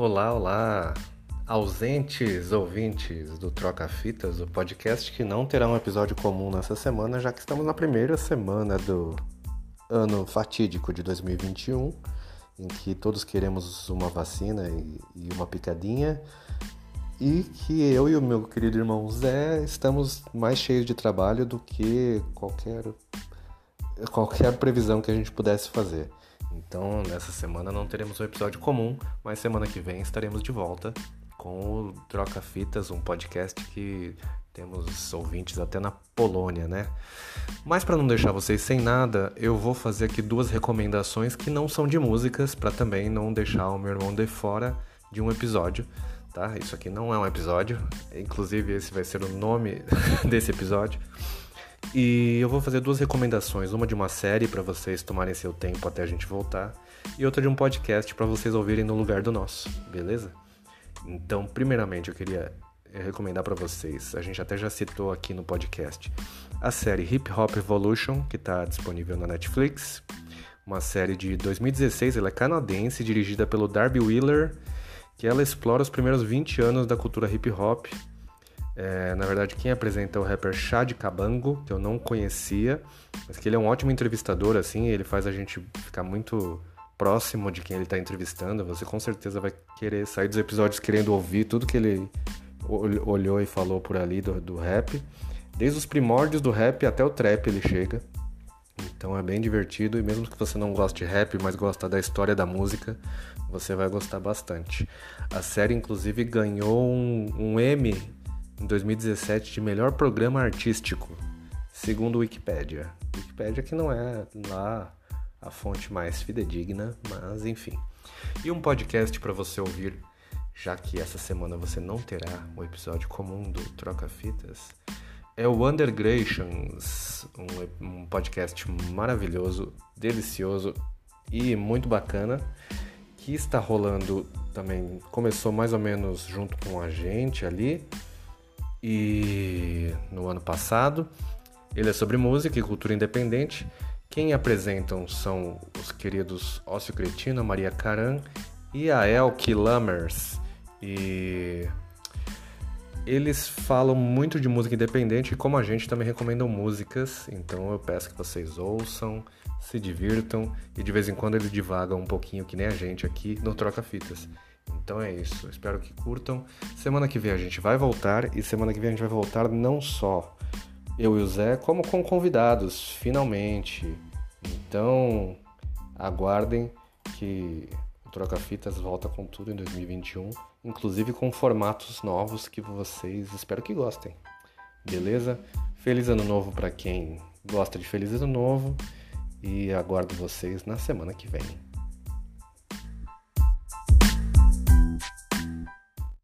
Olá, olá, ausentes ouvintes do Troca Fitas, o podcast que não terá um episódio comum nessa semana, já que estamos na primeira semana do ano fatídico de 2021, em que todos queremos uma vacina e, uma picadinha, e que eu e o meu querido irmão Zé estamos mais cheios de trabalho do que qualquer, qualquer previsão que a gente pudesse fazer. Então, nessa semana não teremos um episódio comum, mas semana que vem estaremos de volta com o Troca Fitas, um podcast que temos ouvintes até na Polônia, né? Mas para não deixar vocês sem nada, eu vou fazer aqui duas recomendações que não são de músicas, para também não deixar o meu irmão de fora de um episódio, tá? Isso aqui não é um episódio, inclusive esse vai ser o nome desse episódio. E eu vou fazer duas recomendações, uma de uma série para vocês tomarem seu tempo até a gente voltar, e outra de um podcast para vocês ouvirem no lugar do nosso, beleza? Então, primeiramente, eu queria recomendar para vocês, a gente até já citou aqui no podcast, a série Hip Hop Evolution, que está disponível na Netflix, uma série de 2016, ela é canadense, dirigida pelo Darby Wheeler, que ela explora os primeiros 20 anos da cultura hip hop é, na verdade, quem apresenta é o rapper Chad Cabango, que eu não conhecia, mas que ele é um ótimo entrevistador, assim, ele faz a gente ficar muito próximo de quem ele está entrevistando. Você com certeza vai querer sair dos episódios querendo ouvir tudo que ele olhou e falou por ali do, do rap. Desde os primórdios do rap até o trap ele chega. Então é bem divertido e mesmo que você não goste de rap, mas gosta da história da música, você vai gostar bastante. A série inclusive ganhou um, um M 2017 de melhor programa artístico, segundo Wikipedia. Wikipedia que não é lá a fonte mais fidedigna, mas enfim. E um podcast para você ouvir, já que essa semana você não terá o episódio comum do Troca Fitas, é o Undergrations, um, um podcast maravilhoso, delicioso e muito bacana, que está rolando também, começou mais ou menos junto com a gente ali, e no ano passado. Ele é sobre música e cultura independente. Quem apresentam são os queridos Ócio Cretino, Maria Caran e a Elke Lammers. E eles falam muito de música independente e como a gente também recomendam músicas, então eu peço que vocês ouçam, se divirtam e de vez em quando eles divagam um pouquinho que nem a gente aqui no Troca Fitas. Então é isso, espero que curtam. Semana que vem a gente vai voltar e semana que vem a gente vai voltar não só eu e o Zé, como com convidados, finalmente. Então aguardem que o Troca Fitas volta com tudo em 2021, inclusive com formatos novos que vocês espero que gostem. Beleza? Feliz ano novo para quem gosta de feliz ano novo e aguardo vocês na semana que vem.